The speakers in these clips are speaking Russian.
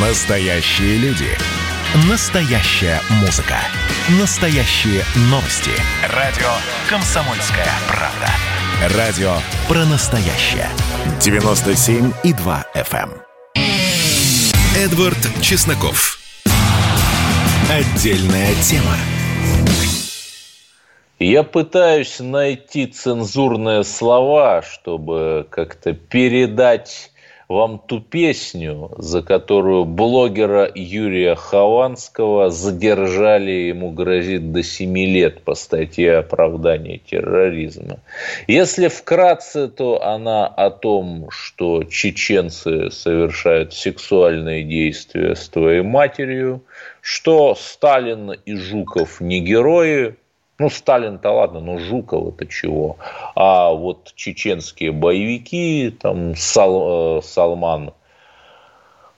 Настоящие люди. Настоящая музыка. Настоящие новости. Радио «Комсомольская правда». Радио про настоящее. 97,2 FM. эм. Эдвард Чесноков. Отдельная тема. Я пытаюсь найти цензурные слова, чтобы как-то передать вам ту песню, за которую блогера Юрия Хованского задержали, ему грозит до 7 лет по статье оправдания терроризма. Если вкратце, то она о том, что чеченцы совершают сексуальные действия с твоей матерью, что Сталин и Жуков не герои, ну, Сталин-то ладно, но Жуков это чего? А вот чеченские боевики, там Сал, э, Салман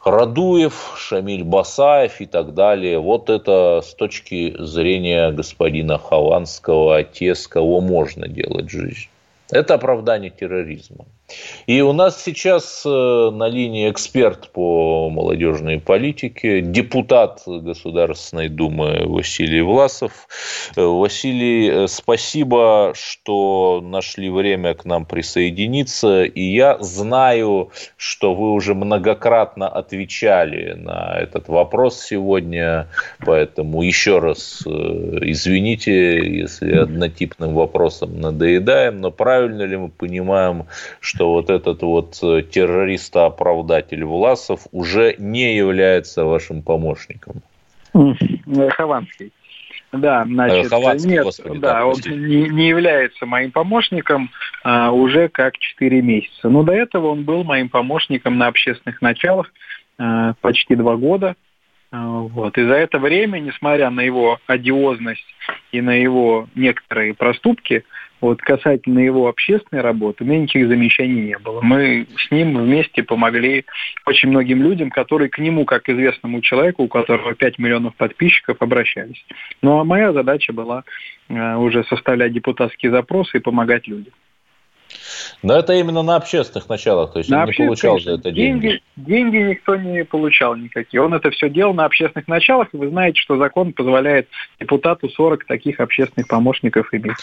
Радуев, Шамиль Басаев и так далее. Вот это с точки зрения господина Хованского, те, с кого можно делать жизнь. Это оправдание терроризма. И у нас сейчас э, на линии эксперт по молодежной политике, депутат Государственной Думы Василий Власов. Э, Василий, э, спасибо, что нашли время к нам присоединиться. И я знаю, что вы уже многократно отвечали на этот вопрос сегодня, поэтому еще раз извините, если однотипным вопросом надоедаем, но правильно ли мы понимаем, что что вот этот вот э, террорист-оправдатель Власов уже не является вашим помощником. Хованский. Да, значит, э, Хованский, нет, господи, да, да он не, не является моим помощником а, уже как 4 месяца. Но до этого он был моим помощником на общественных началах а, почти два года. А, вот. И за это время, несмотря на его одиозность и на его некоторые проступки, вот касательно его общественной работы, у меня никаких замечаний не было. Мы с ним вместе помогли очень многим людям, которые к нему, как известному человеку, у которого 5 миллионов подписчиков, обращались. Ну а моя задача была э, уже составлять депутатские запросы и помогать людям. Но это именно на общественных началах, то есть на он не получал за это деньги. деньги. Деньги никто не получал никакие. Он это все делал на общественных началах, и вы знаете, что закон позволяет депутату 40 таких общественных помощников иметь.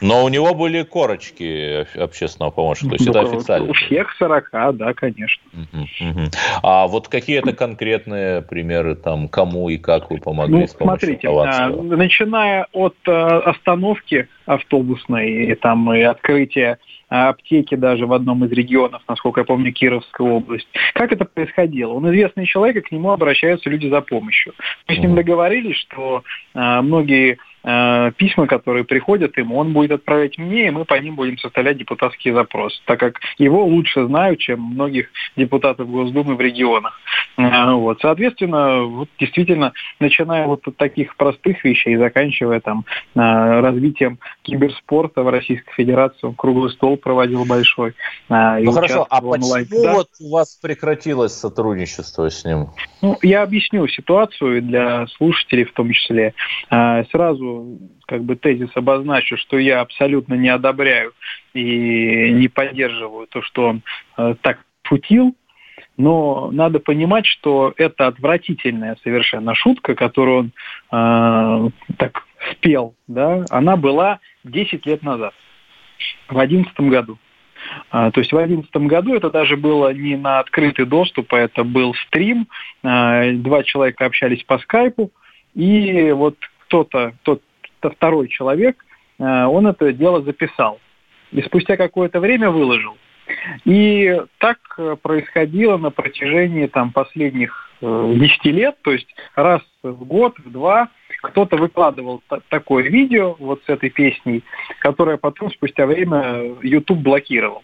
Но у него были корочки общественного помощника, то есть ну, это официально. У всех 40, да, конечно. Угу, угу. А вот какие-то конкретные примеры, там, кому и как вы помогли ну, с смотрите, а, начиная от а, остановки автобусной, и, там, и открытия аптеки даже в одном из регионов, насколько я помню, Кировская область. Как это происходило? Он известный человек, и к нему обращаются люди за помощью. Мы с ним договорились, что э, многие письма, которые приходят ему, он будет отправлять мне, и мы по ним будем составлять депутатские запросы, так как его лучше знают, чем многих депутатов Госдумы в регионах. Э, вот. Соответственно, вот действительно, начиная вот от таких простых вещей, заканчивая там э, развитием киберспорта в Российской Федерации, он круглый стол проводил большой. Ну хорошо, а почему да? вот у вас прекратилось сотрудничество с ним? Ну, я объясню ситуацию для слушателей в том числе. Сразу как бы тезис обозначу, что я абсолютно не одобряю и не поддерживаю то, что он э, так шутил, но надо понимать, что это отвратительная совершенно шутка, которую он э, так спел, да, она была 10 лет назад, в 2011 году. А, то есть в 2011 году это даже было не на открытый доступ, а это был стрим. А, два человека общались по скайпу, и вот кто-то, тот второй человек, э, он это дело записал. И спустя какое-то время выложил. И так э, происходило на протяжении там, последних 10 э, лет, то есть раз в год, в два, кто-то выкладывал такое видео вот с этой песней, которое потом спустя время YouTube блокировал.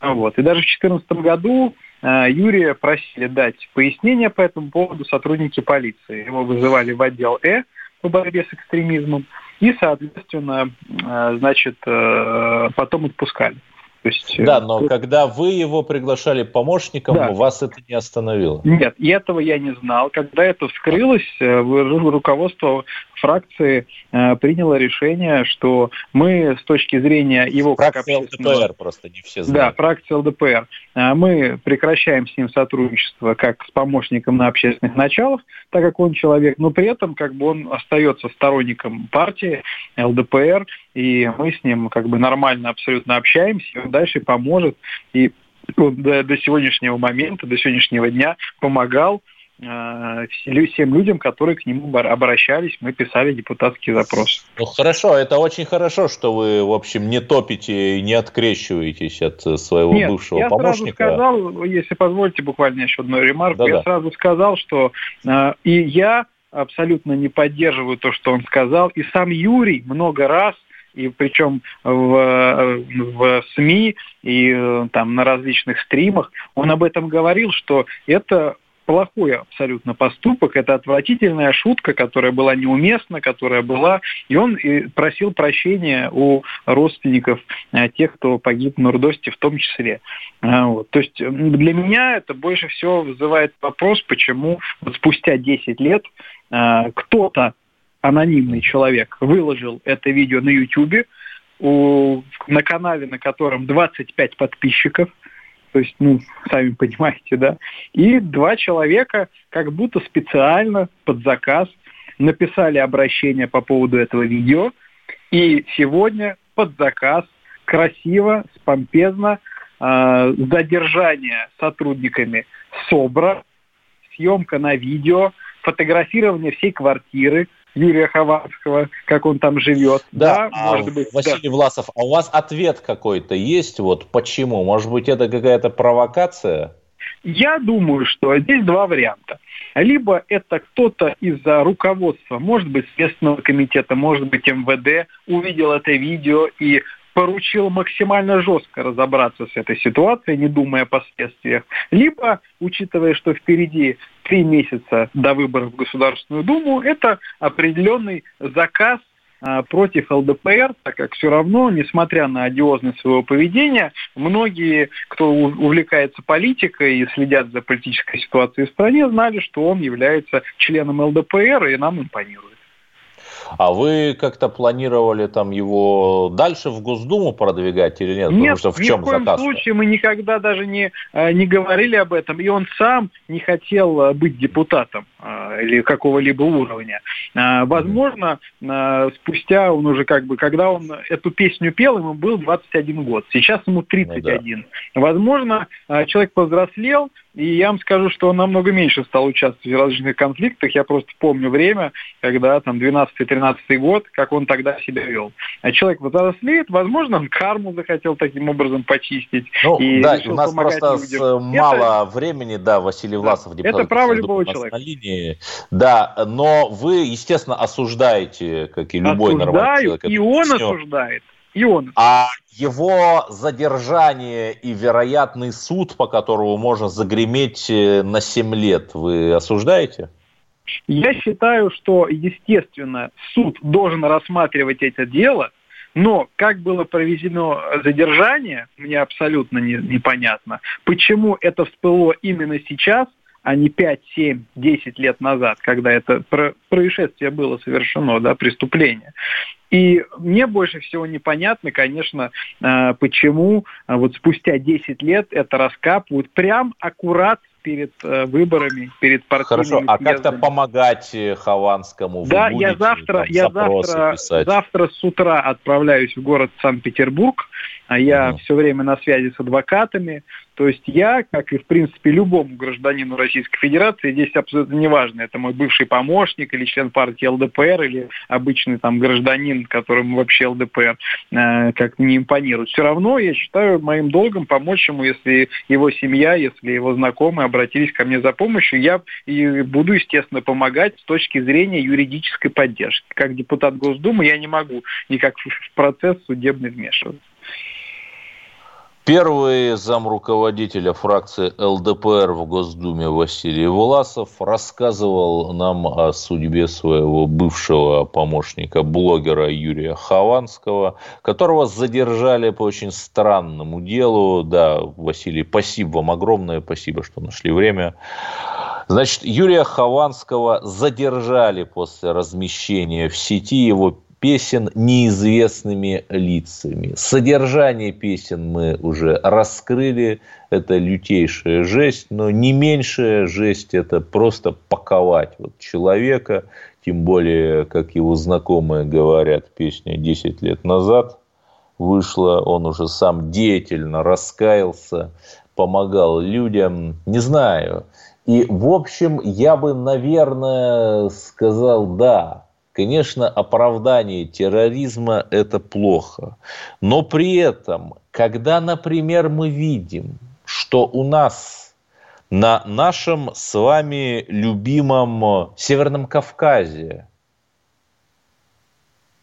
Вот. И даже в 2014 году Юрия просили дать пояснение по этому поводу сотрудники полиции. Его вызывали в отдел Э, по борьбе с экстремизмом и, соответственно, э, значит, э, потом отпускали. То есть, да, но тут... когда вы его приглашали помощником, да. вас это не остановило? Нет, и этого я не знал. Когда это вскрылось, руководство фракции э, приняло решение, что мы с точки зрения его фракция как. ЛДПР просто не все знают. Да, фракция ЛДПР. Э, мы прекращаем с ним сотрудничество как с помощником на общественных началах, так как он человек, но при этом как бы он остается сторонником партии ЛДПР, и мы с ним как бы нормально абсолютно общаемся, и он дальше поможет, и он до, до сегодняшнего момента, до сегодняшнего дня помогал Э, всем людям, которые к нему обращались, мы писали депутатский запрос. Ну хорошо, это очень хорошо, что вы, в общем, не топите и не открещиваетесь от своего Нет, бывшего я помощника. Я сразу сказал, если позволите буквально еще одну ремарку, Да-да. я сразу сказал, что э, и я абсолютно не поддерживаю то, что он сказал, и сам Юрий много раз и причем в, в СМИ и э, там на различных стримах, он об этом говорил, что это плохой абсолютно поступок, это отвратительная шутка, которая была неуместна, которая была, и он просил прощения у родственников э, тех, кто погиб в Нордосте в том числе. Э, вот. То есть для меня это больше всего вызывает вопрос, почему вот спустя 10 лет э, кто-то, анонимный человек, выложил это видео на YouTube, на канале, на котором 25 подписчиков, то есть, ну, сами понимаете, да. И два человека как будто специально под заказ написали обращение по поводу этого видео, и сегодня под заказ красиво, спомпезно э, задержание сотрудниками СОБРа, съемка на видео, фотографирование всей квартиры, Юрия Хованского, как он там живет. Да, да а может быть. Василий да. Власов, а у вас ответ какой-то есть? Вот почему? Может быть, это какая-то провокация? Я думаю, что здесь два варианта. Либо это кто-то из-за руководства, может быть, Следственного комитета, может быть, МВД, увидел это видео и поручил максимально жестко разобраться с этой ситуацией, не думая о последствиях, либо, учитывая, что впереди три месяца до выборов в Государственную Думу, это определенный заказ а, против ЛДПР, так как все равно, несмотря на одиозность своего поведения, многие, кто увлекается политикой и следят за политической ситуацией в стране, знали, что он является членом ЛДПР и нам импонирует. А вы как-то планировали там его дальше в Госдуму продвигать или нет? Нет, Потому что в чем ни в коем случае мы никогда даже не, э, не говорили об этом. И он сам не хотел э, быть депутатом э, или какого-либо уровня. Возможно, спустя он уже как бы, когда он эту песню пел, ему был 21 год. Сейчас ему 31. Ну, да. Возможно, человек повзрослел, и я вам скажу, что он намного меньше стал участвовать в различных конфликтах. Я просто помню время, когда там 12-13 год, как он тогда себя вел. А человек взрослеет, возможно, он карму захотел таким образом почистить. Ну, и да, у нас просто людям. мало это, времени, да, Василий Власов, депутат. Это право любого человека. На линии. Да, но вы, естественно, осуждаете, как и любой Осуждаю, нормальный человек. и он осуждает. И он. А его задержание и вероятный суд, по которому можно загреметь э, на 7 лет, вы осуждаете? Я считаю, что, естественно, суд должен рассматривать это дело, но как было проведено задержание, мне абсолютно не, непонятно. Почему это всплыло именно сейчас, а не 5, 7, 10 лет назад, когда это происшествие было совершено, да, преступление. И мне больше всего непонятно, конечно, э, почему э, вот спустя 10 лет это раскапывают прям аккурат перед э, выборами, перед партийными Хорошо, а как-то помогать Хованскому? Да, будете, я завтра, я завтра, завтра с утра отправляюсь в город Санкт-Петербург. А я угу. все время на связи с адвокатами. То есть я, как и в принципе любому гражданину Российской Федерации, здесь абсолютно неважно, это мой бывший помощник или член партии ЛДПР или обычный там гражданин, которому вообще ЛДПР э, как не импонирует. Все равно я считаю моим долгом помочь ему, если его семья, если его знакомые обратились ко мне за помощью, я и буду, естественно, помогать с точки зрения юридической поддержки. Как депутат Госдумы я не могу никак в процесс судебный вмешиваться. Первый зам руководителя фракции ЛДПР в Госдуме Василий Власов рассказывал нам о судьбе своего бывшего помощника блогера Юрия Хованского, которого задержали по очень странному делу. Да, Василий, спасибо вам огромное, спасибо, что нашли время. Значит, Юрия Хованского задержали после размещения в сети его песен неизвестными лицами. Содержание песен мы уже раскрыли. Это лютейшая жесть, но не меньшая жесть – это просто паковать вот человека, тем более, как его знакомые говорят, песня 10 лет назад вышла, он уже сам деятельно раскаялся, помогал людям, не знаю. И, в общем, я бы, наверное, сказал «да», Конечно, оправдание терроризма – это плохо. Но при этом, когда, например, мы видим, что у нас на нашем с вами любимом Северном Кавказе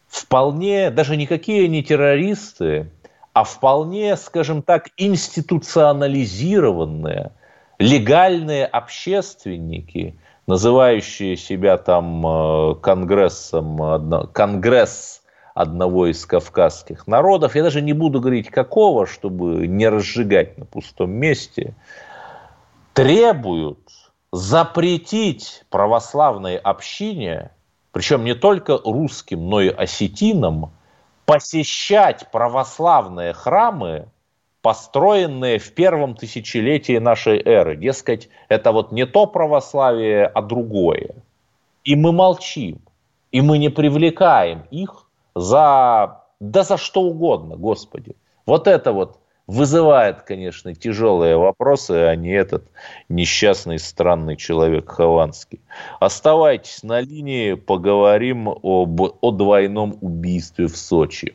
вполне, даже никакие не террористы, а вполне, скажем так, институционализированные, легальные общественники – называющие себя там э, конгрессом, конгресс одного из кавказских народов, я даже не буду говорить какого, чтобы не разжигать на пустом месте, требуют запретить православной общине, причем не только русским, но и осетинам, посещать православные храмы построенные в первом тысячелетии нашей эры. Дескать, это вот не то православие, а другое. И мы молчим, и мы не привлекаем их за, да за что угодно, Господи. Вот это вот вызывает, конечно, тяжелые вопросы, а не этот несчастный странный человек Хованский. Оставайтесь на линии, поговорим об, о двойном убийстве в Сочи.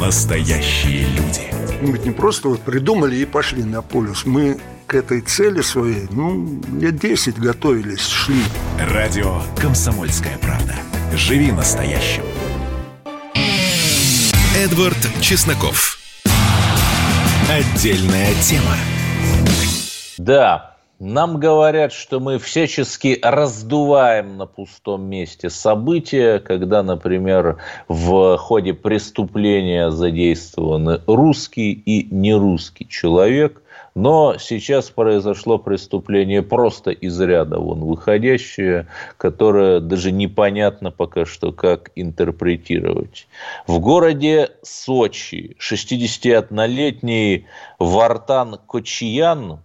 настоящие люди. Мы ведь не просто вот придумали и пошли на полюс. Мы к этой цели своей, ну, лет 10 готовились, шли. Радио «Комсомольская правда». Живи настоящим. Эдвард Чесноков. Отдельная тема. Да, нам говорят, что мы всячески раздуваем на пустом месте события, когда, например, в ходе преступления задействованы русский и нерусский человек, но сейчас произошло преступление просто из ряда вон выходящее, которое даже непонятно пока что, как интерпретировать. В городе Сочи 61-летний Вартан Кочиян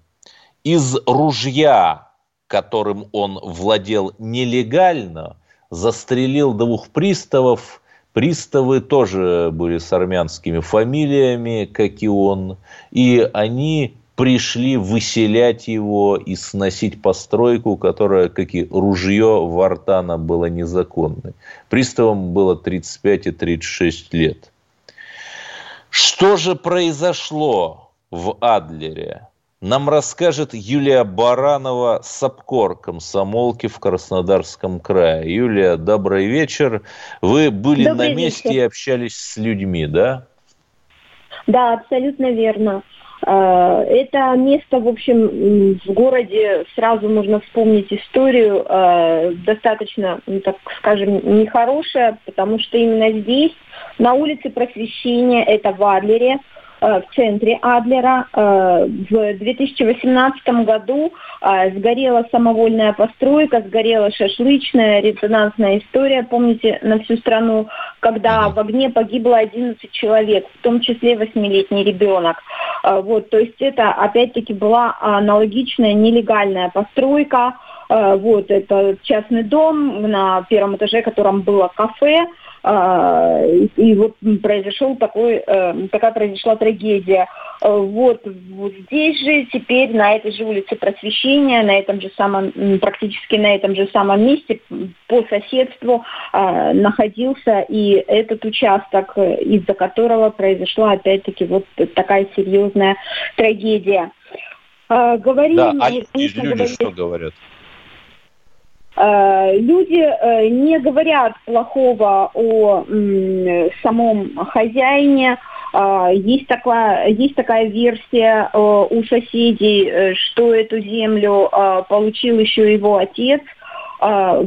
из ружья, которым он владел нелегально, застрелил двух приставов. Приставы тоже были с армянскими фамилиями, как и он. И они пришли выселять его и сносить постройку, которая, как и ружье Вартана, была незаконной. Приставам было 35 и 36 лет. Что же произошло в Адлере? Нам расскажет Юлия Баранова, Сапкор комсомолки в Краснодарском крае. Юлия, добрый вечер. Вы были добрый на месте вечер. и общались с людьми, да? Да, абсолютно верно. А, это место, в общем, в городе сразу можно вспомнить историю а, достаточно, ну, так скажем, нехорошая, потому что именно здесь, на улице Просвещения, это в Адлере, Э, в центре Адлера. Э, в 2018 году э, сгорела самовольная постройка, сгорела шашлычная, резонансная история, помните, на всю страну, когда в огне погибло 11 человек, в том числе 8-летний ребенок. Вот, то есть это опять-таки была аналогичная нелегальная постройка, вот, это частный дом, на первом этаже котором было кафе, И вот произошел такой, э, такая произошла трагедия. Э, Вот, вот здесь же теперь на этой же улице Просвещения, на этом же самом, практически на этом же самом месте по соседству а, находился и этот участок, из-за которого произошла опять-таки вот такая серьезная трагедия. А, Говорим, Да, а люди, говорим- что говорят? Э, Люди э, не говорят плохого о самом хозяине. А, Есть такая, есть такая версия э, у соседей, э, что эту землю э, получил еще его отец. А,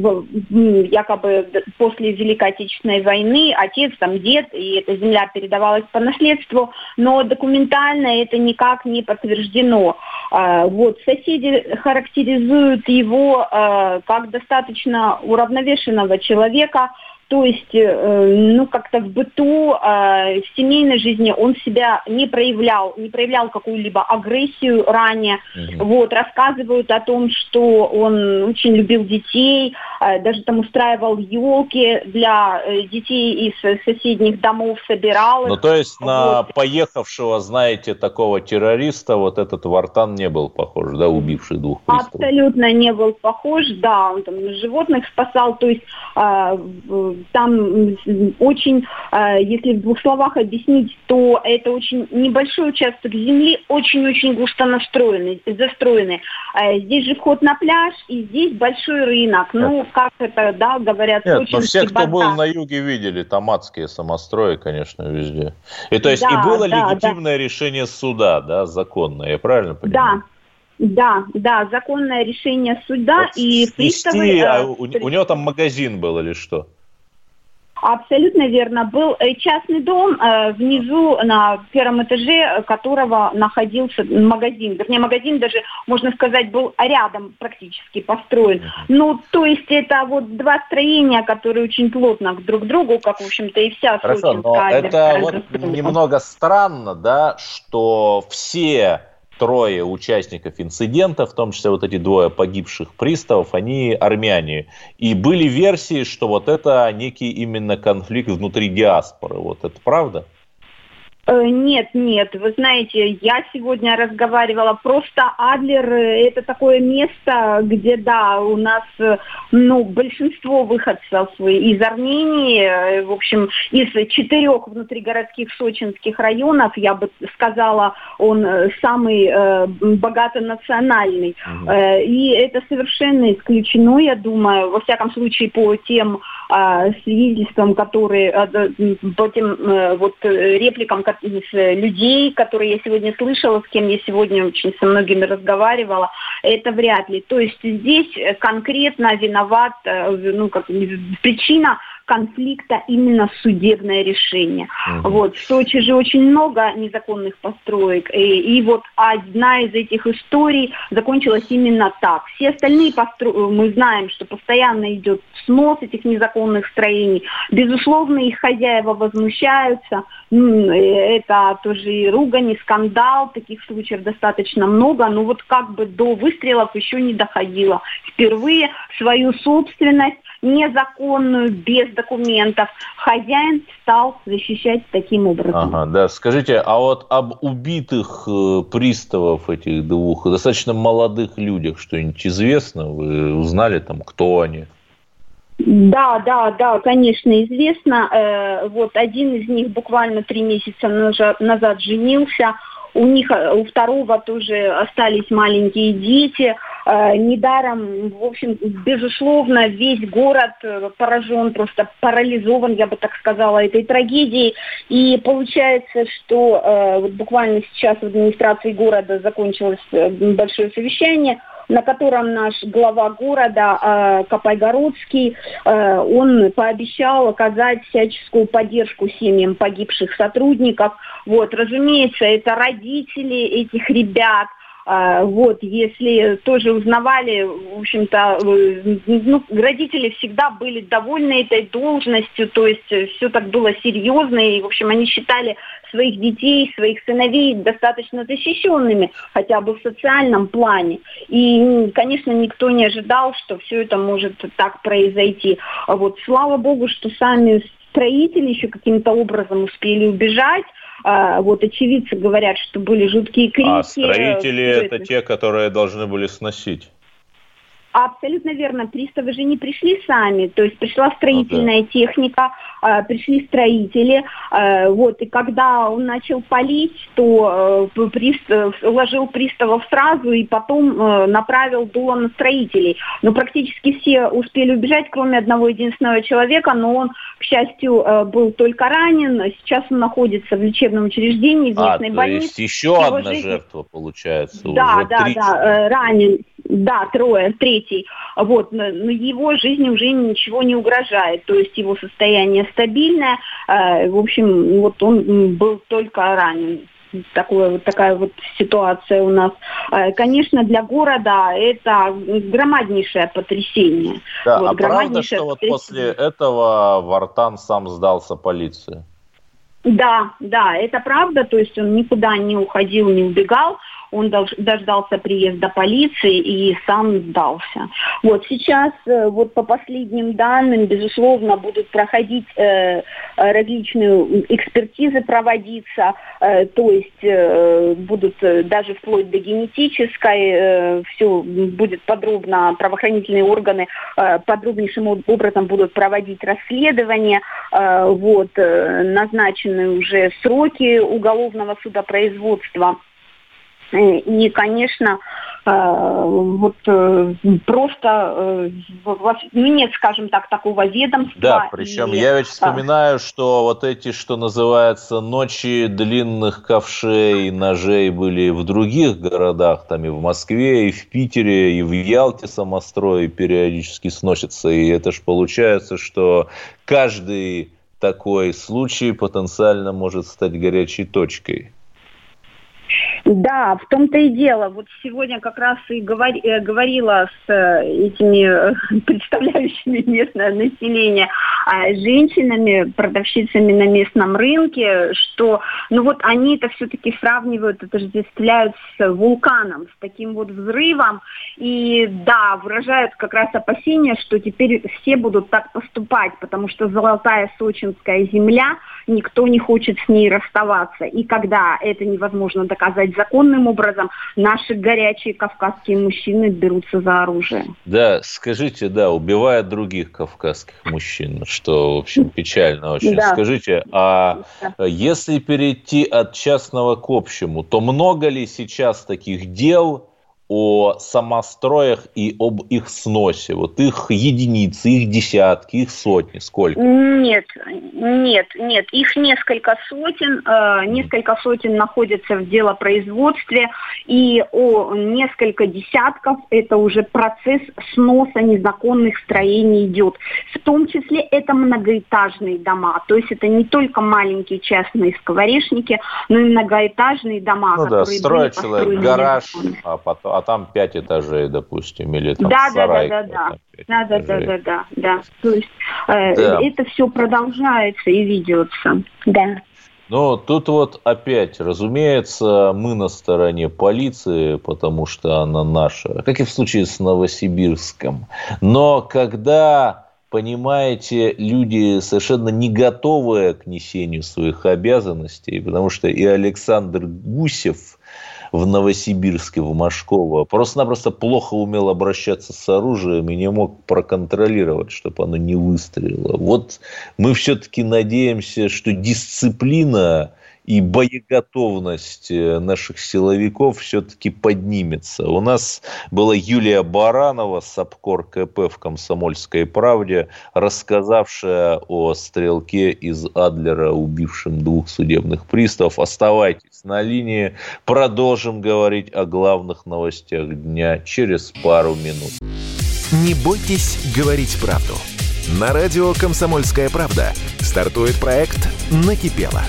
якобы после Великой Отечественной войны отец, там дед, и эта земля передавалась по наследству, но документально это никак не подтверждено. А, Вот, соседи характеризуют его э, как достаточно уравновешенного человека, то есть, э, ну, как-то в быту, э, в семейной жизни он себя не проявлял, не проявлял какую-либо агрессию ранее. Мгм. Вот, рассказывают о том, что он очень любил детей, э, даже там устраивал елки для э, детей из соседних домов, собирал их. Ну, то есть на Вот. поехавшего, знаете, такого террориста вот этот Вартан не был похож, да, убивший двух приставов? Абсолютно не был похож, да, он там животных спасал, то есть а, там очень, а, если в двух словах объяснить, то это очень небольшой участок земли, очень-очень густо настроенный, застроенный. А, Здесь же вход на пляж, и здесь большой рынок. Ну, как это, да, говорят, Нет, но все, кто был на юге, видели там адские самострои, конечно, везде. И то есть Да, и было да, легитимное решение суда, да, законное, я правильно Да, понимаю? да, да, законное решение суда Вот и снести, приставы... а э, у, у него там магазин был или что? Абсолютно верно. Был э, частный дом э, внизу на первом этаже, э, которого находился магазин. Вернее, магазин даже, можно сказать, был рядом практически построен. Ну, то есть это вот два строения, которые очень плотно друг к другу, как, в общем-то, и вся Хорошо, но это вот немного странно, да, что все трое участников инцидента, в том числе вот эти двое погибших приставов, они армяне. И были версии, что вот это некий именно конфликт внутри диаспоры. Вот это правда? Э, Нет, нет, вы знаете, я сегодня разговаривала, просто Адлер. Э, это такое место, где, да, у нас, э, ну, большинство выходцев из Армении, э, в общем, из четырех внутригородских сочинских районов, я бы сказала, он э, самый э, богатонациональный. Э, И это совершенно исключено, я думаю, во всяком случае, по тем а, свидетельствам, которые, м, по тем э, вот э, репликам ко- с э, людей, которые я сегодня слышала, с кем я сегодня очень со многими разговаривала, это вряд ли. То есть здесь э, конкретно виноват, э, ну, как, причина конфликта именно судебное решение. Мгм. Вот. В Сочи же очень много незаконных построек. И, и вот одна из этих историй закончилась именно так. Все остальные постро... мы знаем, что постоянно идет снос этих незаконных строений. Безусловно, их хозяева возмущаются. Э, Это тоже и ругань, и скандал. Таких случаев достаточно много. Но вот как бы до выстрелов еще не доходило. Впервые свою собственность незаконную, без документов, хозяин стал защищать таким образом. Ага, да. Скажите, а вот об убитых э, приставов этих двух, достаточно молодых людях что-нибудь известно? Вы узнали там, кто они? Да, да, да, конечно, известно. Э, вот один из них буквально три месяца назад женился. У них, э, у второго тоже остались маленькие дети. Э, недаром, в общем, безусловно, весь город э, поражен, просто парализован, я бы так сказала, этой трагедией. И получается, что э, вот буквально сейчас в администрации города закончилось большое совещание, на котором наш глава города Копайгородский, он пообещал оказать всяческую поддержку семьям погибших сотрудников. Вот, разумеется, это родители этих ребят, Вот, если тоже узнавали, в общем-то, э, ну, родители всегда были довольны этой должностью, то есть все так было серьезно, и, в общем, они считали своих детей, своих сыновей достаточно защищенными, хотя бы в социальном плане. И, конечно, никто не ожидал, что все это может так произойти. А Вот, слава богу, что сами строители еще каким-то образом успели убежать. А, Вот очевидцы говорят, что были жуткие крики. А строители это те, которые должны были сносить. Абсолютно верно. Приставы же не пришли сами, то есть пришла строительная техника, а, пришли строители, а, вот, и когда он начал палить, то э, пристав, уложил приставов сразу и потом э, направил дуло на строителей. Но практически все успели убежать, кроме одного единственного человека, но он, к счастью, э, был только ранен, сейчас он находится в лечебном учреждении, в А, местной то больнице. есть еще Его одна жизнь- жертва получается. Да, уже да, три да, ранен. Да, трое, третий. Вот, но, его жизни уже ничего не угрожает. То есть его состояние стабильное. Э, в общем, вот он был только ранен. Такое, вот такая вот ситуация у нас. Э, Конечно, для города это громаднейшее потрясение. Да, Вот, а правда, что вот после этого Вартан сам сдался полиции? Да, да, это правда, то есть он никуда не уходил, не убегал, он дождался приезда полиции и сам сдался. Вот сейчас, э, вот по последним данным, безусловно, будут проходить э, э, различные экспертизы проводиться, э, то есть э, будут э, даже вплоть до генетической, все будет подробно, правоохранительные органы э, подробнейшим об- образом будут проводить расследование, Э, вот, э, назначены уже сроки уголовного судопроизводства. И, конечно, э, вот э, просто э, ну, нет, скажем так, такого ведомства. Да, причем и, я ведь вспоминаю, что вот эти, что называется, ночи длинных ковшей, ножей были в других городах, там и в Москве, и в Питере, и в Ялте самострои периодически сносятся. И это ж получается, что каждый такой случай потенциально может стать горячей точкой. Да, в том-то и дело. Вот сегодня как раз и говори- э, говорила с э, этими э, представляющими местное население женщинами, продавщицами на местном рынке, что, ну вот они это все-таки сравнивают, отождествляют с вулканом, с таким вот взрывом, и да, выражают как раз опасения, что теперь все будут так поступать, потому что золотая сочинская земля, никто не хочет с ней расставаться. И когда это невозможно доказать законным образом, наши горячие кавказские мужчины берутся за оружие. Да, скажите, да, убивает других кавказских мужчин, что, в общем, печально очень. Да. Скажите, а если перейти от частного к общему, то много ли сейчас таких дел о самостроях и об их сносе? Вот их единицы, их десятки, их сотни, сколько? Нет, нет, нет. Их несколько сотен, э, несколько сотен находятся в делопроизводстве, и о несколько десятков это уже процесс сноса незаконных строений идет. В том числе это многоэтажные дома, то есть это не только маленькие частные скворечники, но и многоэтажные дома, Ну да, строит человек гараж, а, потом, а там пять этажей, допустим, или там Да, да, сарай. да, да, да. Да, да, да, да, да, да. То есть э, Да. это все продолжается и ведется. Да. Ну, тут вот опять, разумеется, мы на стороне полиции, потому что она наша, как и в случае с Новосибирском. Но когда, понимаете, люди совершенно не готовые к несению своих обязанностей, потому что и Александр Гусев в Новосибирске, в Машково, просто-напросто плохо умел обращаться с оружием и не мог проконтролировать, чтобы оно не выстрелило. Вот мы все-таки надеемся, что дисциплина и боеготовность э, наших силовиков все-таки поднимется. У нас была Юлия Баранова, САПКОР КП в «Комсомольской правде», рассказавшая о стрелке из Адлера, убившем двух судебных приставов. Оставайтесь на линии. Продолжим говорить о главных новостях дня через пару минут. Не бойтесь говорить правду. На радио «Комсомольская правда» стартует проект «Накипело».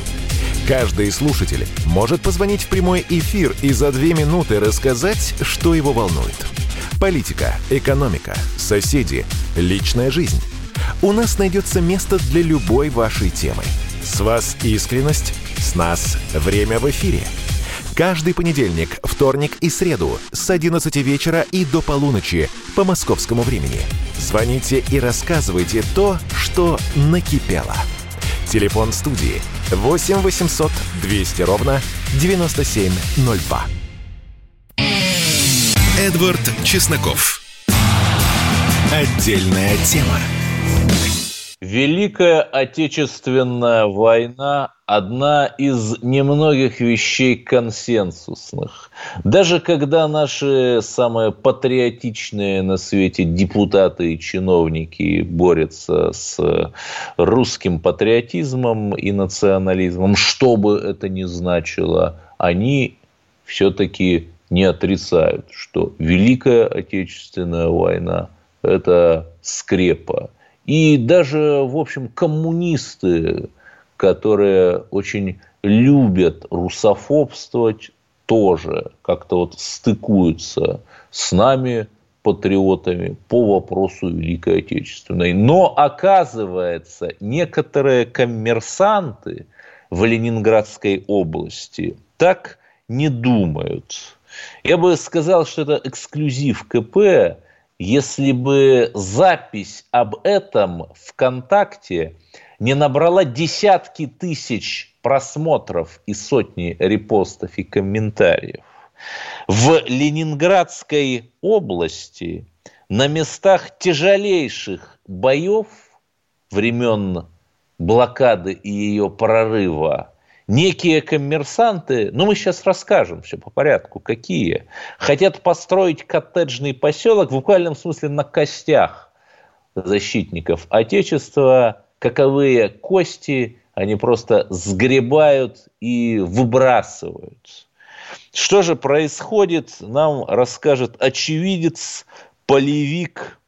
Каждый слушатель может позвонить в прямой эфир и за две минуты рассказать, что его волнует. Политика, экономика, соседи, личная жизнь. У нас найдется место для любой вашей темы. С вас искренность, с нас время в эфире. Каждый понедельник, вторник и среду с 11 вечера и до полуночи по московскому времени. Звоните и рассказывайте то, что накипело. Телефон студии 8 800 200 ровно 9702. Эдвард Чесноков. Отдельная тема. Великая Отечественная война – одна из немногих вещей консенсусных. Даже когда наши самые патриотичные на свете депутаты и чиновники борются с русским патриотизмом и национализмом, что бы это ни значило, они все-таки не отрицают, что Великая Отечественная война – это скрепа. И даже, в общем, коммунисты, которые очень любят русофобствовать, тоже как-то вот стыкуются с нами, патриотами, по вопросу Великой Отечественной. Но, оказывается, некоторые коммерсанты в Ленинградской области так не думают. Я бы сказал, что это эксклюзив КП, если бы запись об этом ВКонтакте не набрала десятки тысяч просмотров и сотни репостов и комментариев. В Ленинградской области на местах тяжелейших боев времен блокады и ее прорыва некие коммерсанты, ну мы сейчас расскажем все по порядку, какие, хотят построить коттеджный поселок в буквальном смысле на костях защитников Отечества, каковые кости они просто сгребают и выбрасывают. Что же происходит, нам расскажет очевидец, полевик,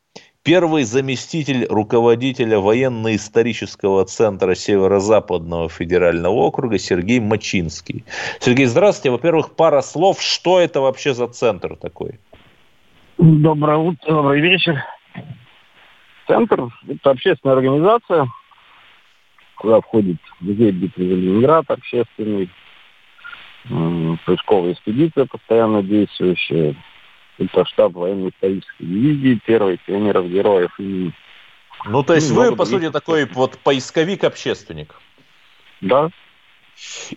первый заместитель руководителя военно-исторического центра Северо-Западного федерального округа Сергей Мачинский. Сергей, здравствуйте. Во-первых, пара слов. Что это вообще за центр такой? Доброе утро, добрый вечер. Центр – это общественная организация, куда входит музей битвы за Ленинград общественный, поисковая экспедиция постоянно действующая, это штаб военно-исторической дивизии, первый пионеров героев. И, ну, то есть вы, по сути, такой вот поисковик-общественник? Да.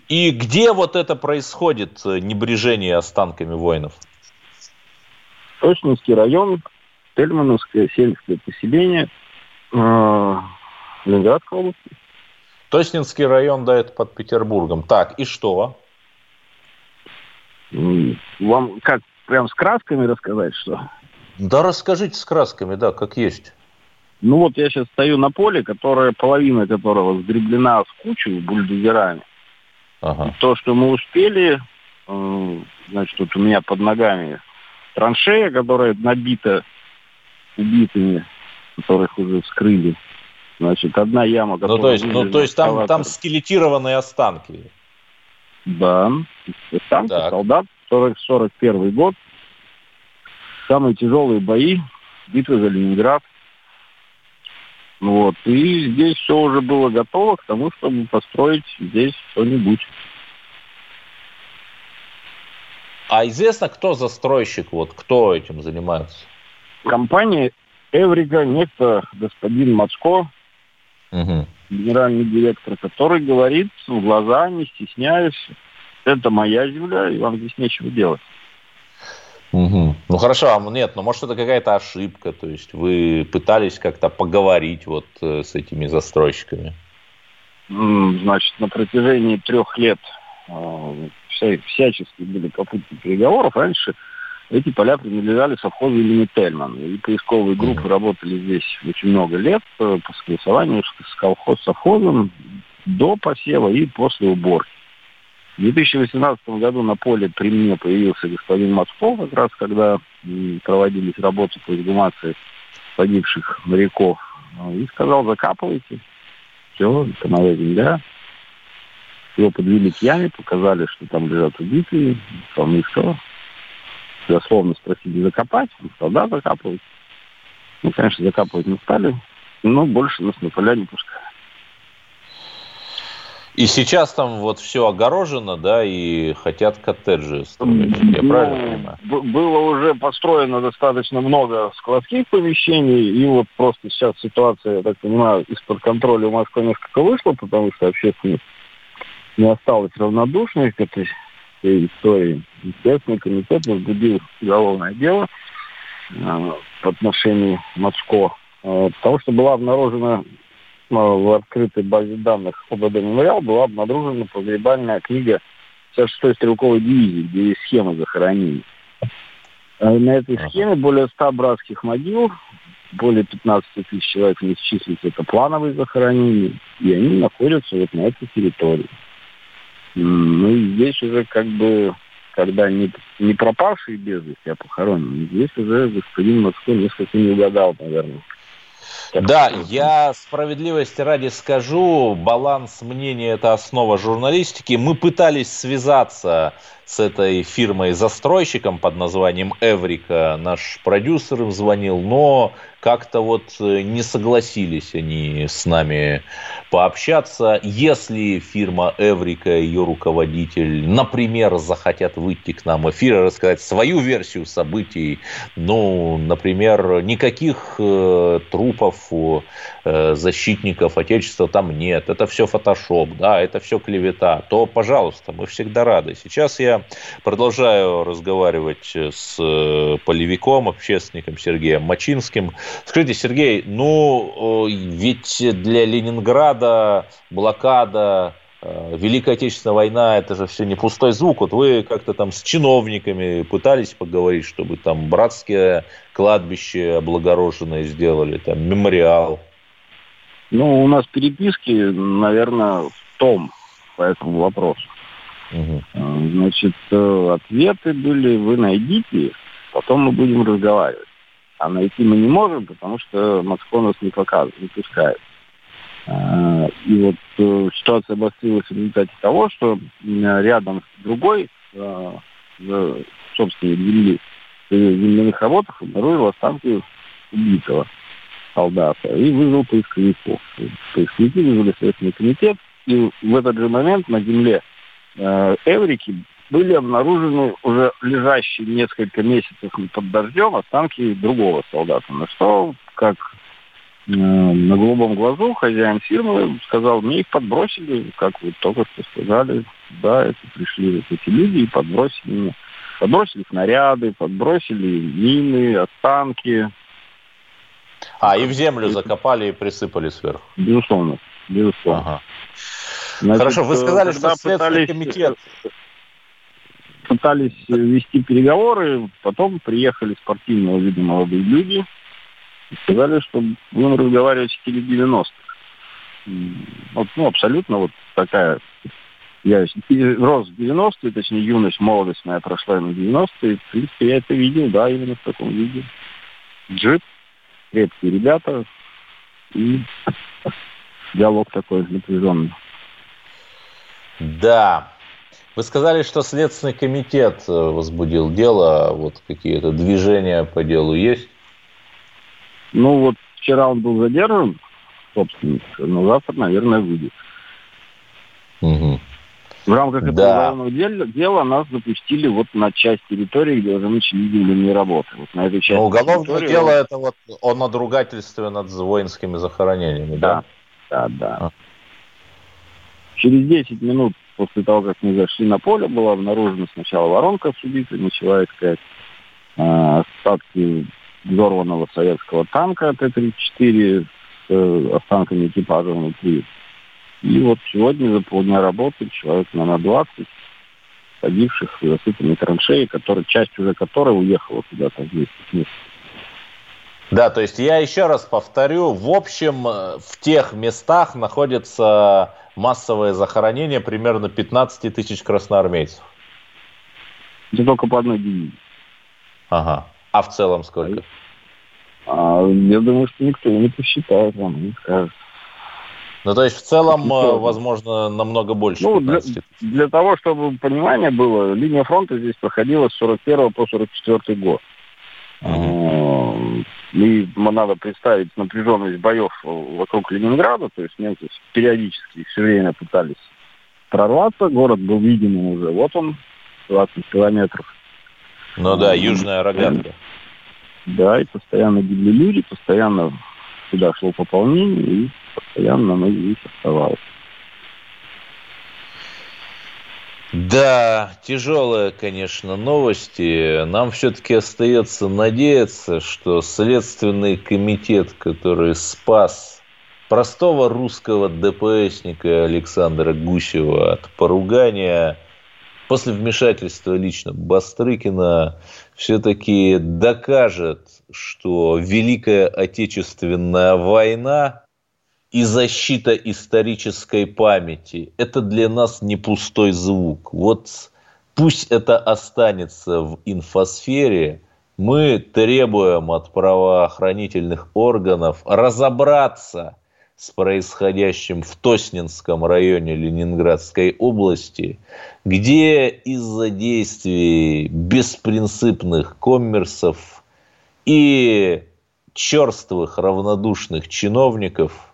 И где вот это происходит, э, небрежение останками воинов? Точнинский район, Тельмановское сельское поселение, э, Ленинградской области. Тоснинский район, да, это под Петербургом. Так, и что? Вам как прям с красками рассказать, что? Да расскажите с красками, да, как есть. Ну вот я сейчас стою на поле, которое, половина которого сгреблена в кучу бульдозерами. Ага. И то, что мы успели, э, значит, вот у меня под ногами траншея, которая набита убитыми, которых уже вскрыли. Значит, одна яма, которая... Ну, то есть, ну, то есть там, там скелетированные останки. Да, останки так. солдат, 40, 41 год. Самые тяжелые бои, битва за Ленинград. Вот. И здесь все уже было готово к тому, чтобы построить здесь что-нибудь. А известно, кто застройщик, вот кто этим занимается? Компания Эврика, некто господин Мацко, угу. генеральный директор, который говорит в глаза, не стесняясь, это моя земля, и вам здесь нечего делать. Угу. Ну хорошо, а нет, ну может это какая-то ошибка, то есть вы пытались как-то поговорить вот э, с этими застройщиками? Значит, на протяжении трех лет э, всячески были попытки переговоров. Раньше эти поля принадлежали совхозу имени Тельман. И поисковые группы mm-hmm. работали здесь очень много лет э, по согласованию с колхоз совхозом до посева и после уборки. В 2018 году на поле при мне появился господин Москов, как раз когда проводились работы по эксгумации погибших моряков. И сказал, закапывайте. Все, это моя земля. Его подвели к яме, показали, что там лежат убитые. Сказал, ну и что? Дословно спросили закопать. Он сказал, да, закапывать. Ну, конечно, закапывать не стали, но больше нас на поля не пускали. И сейчас там вот все огорожено, да, и хотят коттеджи строить. Я Ну, правильно понимаю? Было уже построено достаточно много складских помещений, и вот просто сейчас ситуация, я так понимаю, из-под контроля у Москвы несколько вышла, потому что общественность не осталась равнодушной к этой всей истории. Естественно, комитет возбудил уголовное дело э, в отношении Моцко, э, потому что была обнаружена в открытой базе данных ОБД «Мемориал» была обнаружена погребальная книга 56-й стрелковой дивизии, где есть схема захоронений. Э, На этой схеме более 100 братских могил, более 15 тысяч человек не исчислится, это плановые захоронения, и они находятся вот на этой территории. Ну и здесь уже как бы, когда не, не пропавшие без вести, а похоронены, здесь уже господин Москва несколько не угадал, наверное. Да, я справедливости ради скажу, баланс мнения – это основа журналистики. Мы пытались связаться с этой фирмой-застройщиком под названием Эврика. Наш продюсер им звонил, но как-то вот э, не согласились они с нами пообщаться. Если фирма Эврика и ее руководитель, например, захотят выйти к нам в эфир и рассказать свою версию событий, ну, например, никаких э, трупов у э, защитников Отечества там нет, это все фотошоп, да, это все клевета, то, пожалуйста, мы всегда рады. Сейчас я продолжаю разговаривать с э, полевиком, общественником Сергеем Мачинским. Скажите, Сергей, ну, э, ведь для Ленинграда блокада, э, Великая Отечественная война, это же все не пустой звук. Вот вы как-то там с чиновниками пытались поговорить, чтобы там братское кладбище облагороженное сделали, там мемориал. Ну, у нас переписки, наверное, в том по этому вопросу. Э, Значит, э, ответы были, вы найдите, потом мы будем разговаривать. А найти мы не можем, потому что Москва нас не показывает, не пускает. Э, И вот ситуация обострилась в результате того, что рядом с другой собственной земли, земляных работах обнаружил останки убитого солдата и вызвал поисковиков. Поисковики вызвали Следственный комитет, и в этот же момент на земле Эврики были обнаружены уже лежащие несколько месяцев под дождем останки другого солдата. На что, как э, на голубом глазу хозяин фирмы сказал, мне их подбросили, как вы только что сказали. Да, это пришли вот эти люди и подбросили мне. Подбросили снаряды, подбросили мины, останки. А, и в землю закопали и присыпали сверху. Безусловно, безусловно. Ага. Значит, Хорошо, вы сказали, что Следственный пытались- комитет... пытались э, вести переговоры, потом приехали спортивного вида молодые люди и сказали, что будем разговаривать в стиле 90-х. М, Вот, ну, абсолютно вот такая... Я рос в 90-е, точнее, юность, молодость моя прошла на 90-е. В принципе, я это видел, да, именно в таком виде. Джип, крепкие ребята и диалог такой напряженный. Да. Вы сказали, что Следственный комитет э, возбудил дело, вот какие-то движения по делу есть? Ну вот вчера он был задержан, собственник, но завтра, наверное, выйдет. Мгм. В рамках этого Да. уголовного дела, дела нас запустили вот на часть территории, где уже начали земляные работы. Вот на этой части Но уголовное территории- дело это вот о надругательстве над воинскими захоронениями, да? Да, да, да. А. Через 10 минут после того, как мы зашли на поле, была обнаружена сначала воронка с убитой, начала искать э, остатки взорванного советского танка Т-34 с э, останками экипажа внутри. И вот сегодня за полдня работы человек, наверное, 20 погибших и засыпанной траншеи, который, часть уже которой уехала куда-то в. Да, то есть я еще раз повторю, в общем, э, в тех местах находится массовое захоронение примерно 15 тысяч красноармейцев. Это только по одной дивизии. Ага. А в целом сколько? А, я думаю, что никто не посчитает вам, не скажет. Ну, то есть в целом, э, возможно, намного больше Ну, для, 15 тысяч. для того, чтобы понимание было, линия фронта здесь проходила с 41 по 44 год. Мгм. Э, И надо представить напряженность боев вокруг Ленинграда, то есть немцы периодически все время пытались прорваться. Город был видим уже. Вот он, 20 километров. Ну да, южная рогатка. Да, и постоянно гибли люди, постоянно сюда шло пополнение, и постоянно оно здесь оставалось. Да, тяжелые, конечно, новости. Нам все-таки остается надеяться, что Следственный комитет, который спас простого русского ДПСника Александра Гусева от поругания, после вмешательства лично Бастрыкина, все-таки докажет, что Великая Отечественная война и защита исторической памяти – это для нас не пустой звук. Вот пусть это останется в инфосфере. Мы требуем от правоохранительных органов разобраться с происходящим в Тоснинском районе Ленинградской области, где из-за действий беспринципных коммерсов и черствых равнодушных чиновников –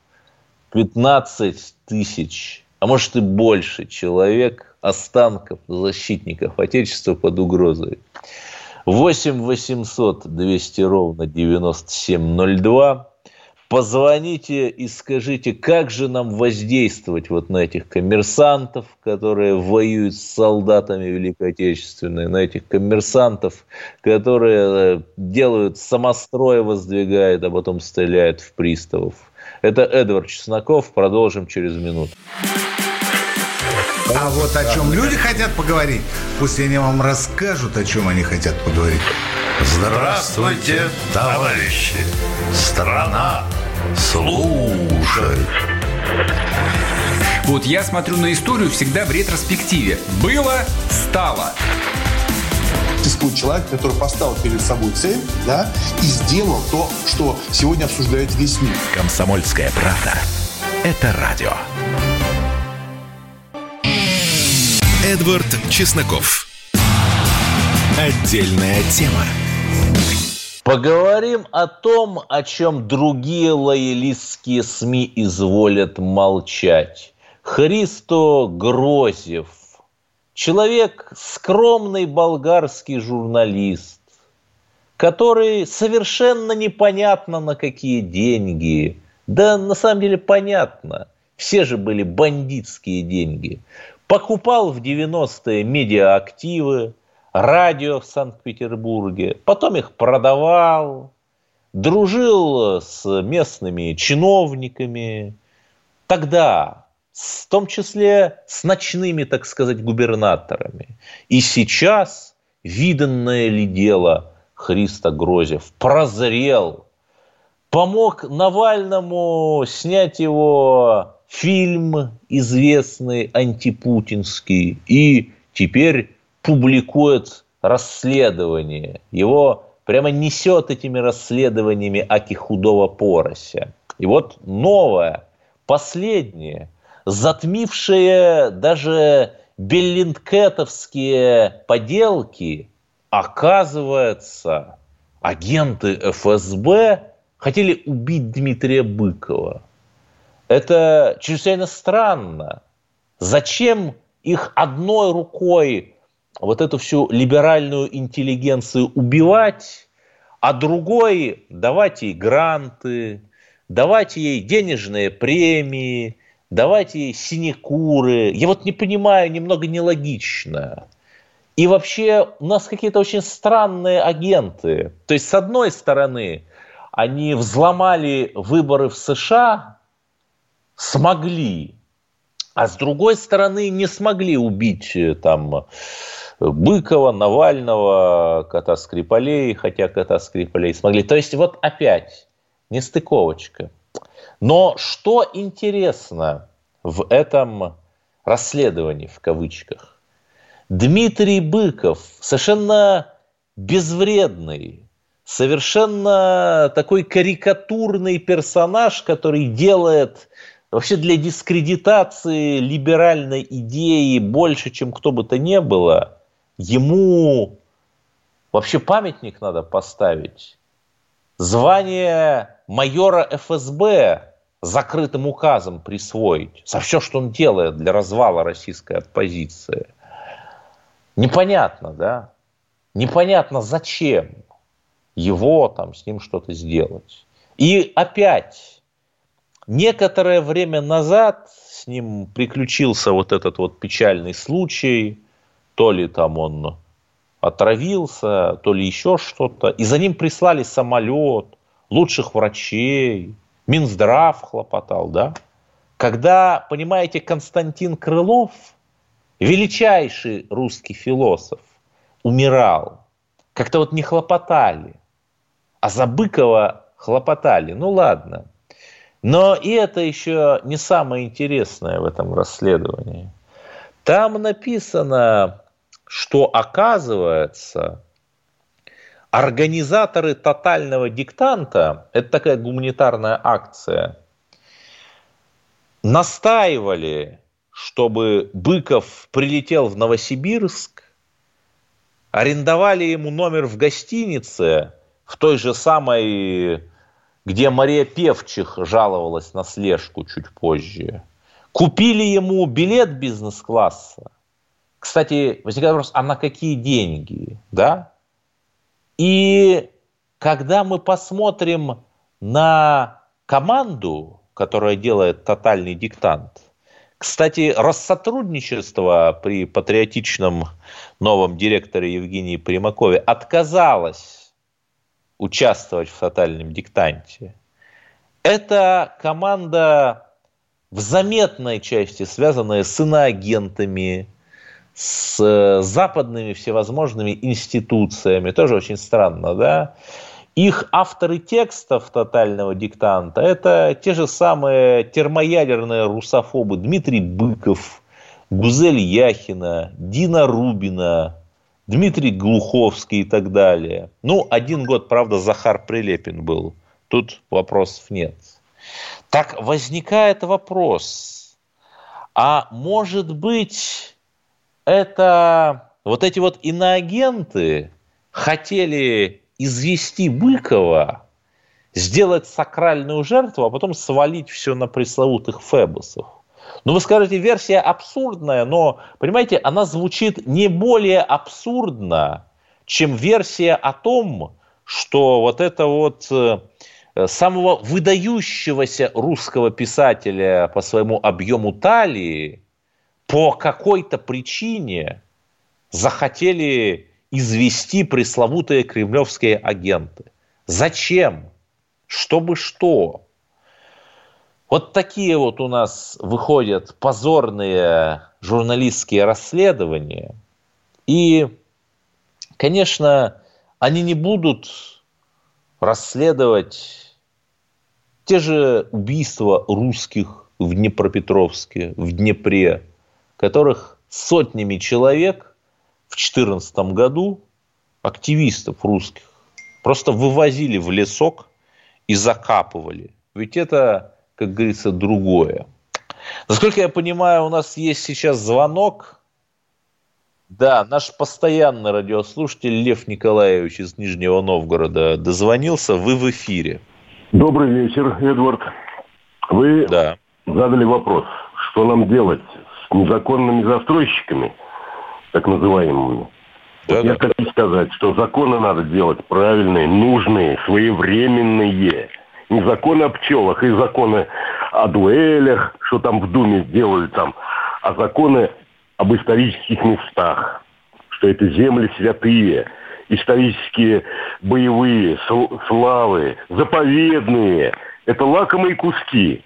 15 тысяч, а может и больше человек, останков защитников Отечества под угрозой. 8 800 200 ровно 9702. Позвоните и скажите, как же нам воздействовать вот на этих коммерсантов, которые воюют с солдатами Великой Отечественной, на этих коммерсантов, которые делают самострой, воздвигают, а потом стреляют в приставов. Это Эдвард Чесноков. Продолжим через минуту. А вот о чем люди хотят поговорить, пусть они вам расскажут, о чем они хотят поговорить. Здравствуйте, товарищи! Страна служит! Вот я смотрю на историю всегда в ретроспективе. Было, стало. Существует человек, который поставил перед собой цель, да, и сделал то, что сегодня обсуждает весь мир. Комсомольская правда. Это радио. Эдвард Чесноков. Отдельная тема. Поговорим о том, о чем другие лоялистские СМИ изволят молчать. Христо Грозев, человек, скромный болгарский журналист, который совершенно непонятно на какие деньги, да на самом деле понятно, все же были бандитские деньги, покупал в 90-е медиаактивы, радио в Санкт-Петербурге, потом их продавал, дружил с местными чиновниками. Тогда, в том числе с ночными, так сказать, губернаторами. И сейчас, виданное ли дело, Христа Грозев прозрел, помог Навальному снять его фильм известный антипутинский и теперь публикует расследование. Его прямо несет этими расследованиями Аки худого порося. И вот новое, последнее, затмившее даже беллинкетовские поделки, оказывается, агенты ФСБ хотели убить Дмитрия Быкова. Это чрезвычайно странно. Зачем их одной рукой вот эту всю либеральную интеллигенцию убивать, а другой давать ей гранты, давать ей денежные премии, давать ей синекуры. Я вот не понимаю, немного нелогично. И вообще у нас какие-то очень странные агенты. То есть, с одной стороны, они взломали выборы в США, смогли, а с другой стороны не смогли убить э, там Быкова, Навального, кота Скрипалей, хотя кота Скрипалей смогли. То есть вот опять нестыковочка. Но что интересно в этом расследовании, в кавычках, Дмитрий Быков совершенно безвредный, совершенно такой карикатурный персонаж, который делает вообще для дискредитации либеральной идеи больше, чем кто бы то ни было – ему вообще памятник надо поставить. Звание майора ФСБ закрытым указом присвоить за все, что он делает для развала российской оппозиции. Непонятно, да? Непонятно, зачем его там с ним что-то сделать. И опять, некоторое время назад с ним приключился вот этот вот печальный случай, то ли там он отравился, то ли еще что-то, и за ним прислали самолет, лучших врачей, Минздрав хлопотал, да? Когда, понимаете, Константин Крылов, величайший русский философ, умирал, как-то вот не хлопотали, а за Быкова хлопотали. Ну ладно. Но и это еще не самое интересное в этом расследовании. Там написано, что оказывается, организаторы тотального диктанта, это такая гуманитарная акция, настаивали, чтобы Быков прилетел в Новосибирск, арендовали ему номер в гостинице, в той же самой, где Мария Певчих жаловалась на слежку чуть позже. Купили ему билет бизнес-класса. Кстати, возникает вопрос, а на какие деньги? Да? И когда мы посмотрим на команду, которая делает тотальный диктант, кстати, Россотрудничество при патриотичном новом директоре Евгении Примакове отказалось участвовать в тотальном диктанте. Это команда в заметной части, связанная с иноагентами, с э, западными всевозможными институциями. Тоже очень странно, да? Их авторы текстов тотального диктанта – это те же самые термоядерные русофобы Дмитрий Быков, Гузель Яхина, Дина Рубина, Дмитрий Глуховский и так далее. Ну, один год, правда, Захар Прилепин был. Тут вопросов нет. Так возникает вопрос, а может быть это вот эти вот иноагенты хотели извести Быкова, сделать сакральную жертву, а потом свалить все на пресловутых фебусов. Ну, вы скажете, версия абсурдная, но, понимаете, она звучит не более абсурдно, чем версия о том, что вот это вот э, самого выдающегося русского писателя по своему объему талии по какой-то причине захотели извести пресловутые кремлевские агенты. Зачем? Чтобы что? Вот такие вот у нас выходят позорные журналистские расследования. И, конечно, они не будут расследовать те же убийства русских в Днепропетровске, в Днепре, которых сотнями человек в 2014 году, активистов русских, просто вывозили в лесок и закапывали. Ведь это, как говорится, другое. Насколько я понимаю, у нас есть сейчас звонок. Да, наш постоянный радиослушатель Лев Николаевич из Нижнего Новгорода дозвонился. Вы в эфире. Добрый вечер, Эдвард. Вы да. задали вопрос, что нам делать незаконными застройщиками, так называемыми. Да, вот да. Я хочу сказать, что законы надо делать правильные, нужные, своевременные. Не законы о пчелах и законы о дуэлях, что там в Думе сделали там, а законы об исторических местах, что это земли святые, исторические боевые славы, заповедные. Это лакомые куски,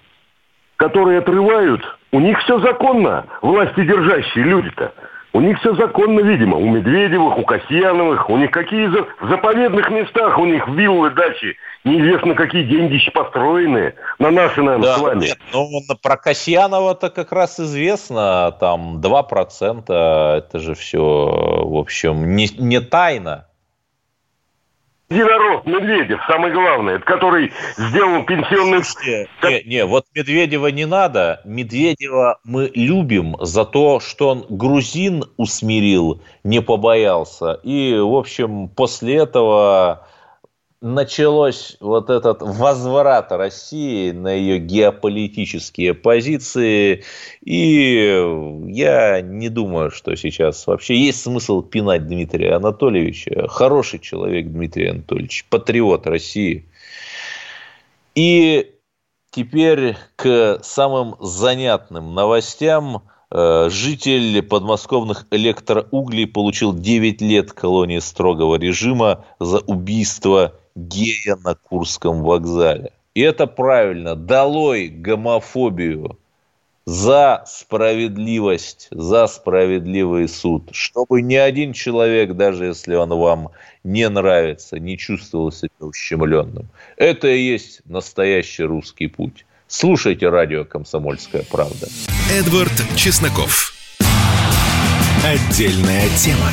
которые отрывают у них все законно, власти держащие люди-то. У них все законно, видимо. У Медведевых, у Касьяновых. У них какие за... в заповедных местах у них виллы, дачи. Неизвестно, какие деньги еще построены. На наши, наверное, да, с вами. Нет, ну, про Касьянова-то как раз известно. Там 2%. Это же все, в общем, не, не тайна единорог Медведев, самый главный, который сделал пенсионный... Не, не, вот Медведева не надо. Медведева мы любим за то, что он грузин усмирил, не побоялся. И, в общем, после этого началось вот этот возврат России на ее геополитические позиции, и я не думаю, что сейчас вообще есть смысл пинать Дмитрия Анатольевича. Хороший человек Дмитрий Анатольевич, патриот России. И теперь к самым занятным новостям. Э, житель подмосковных электроуглей получил 9 лет колонии строгого режима за убийство гея на Курском вокзале. И это правильно. Долой гомофобию за справедливость, за справедливый суд, чтобы ни один человек, даже если он вам не нравится, не чувствовал себя ущемленным. Это и есть настоящий русский путь. Слушайте радио «Комсомольская правда». Эдвард Чесноков. Отдельная тема.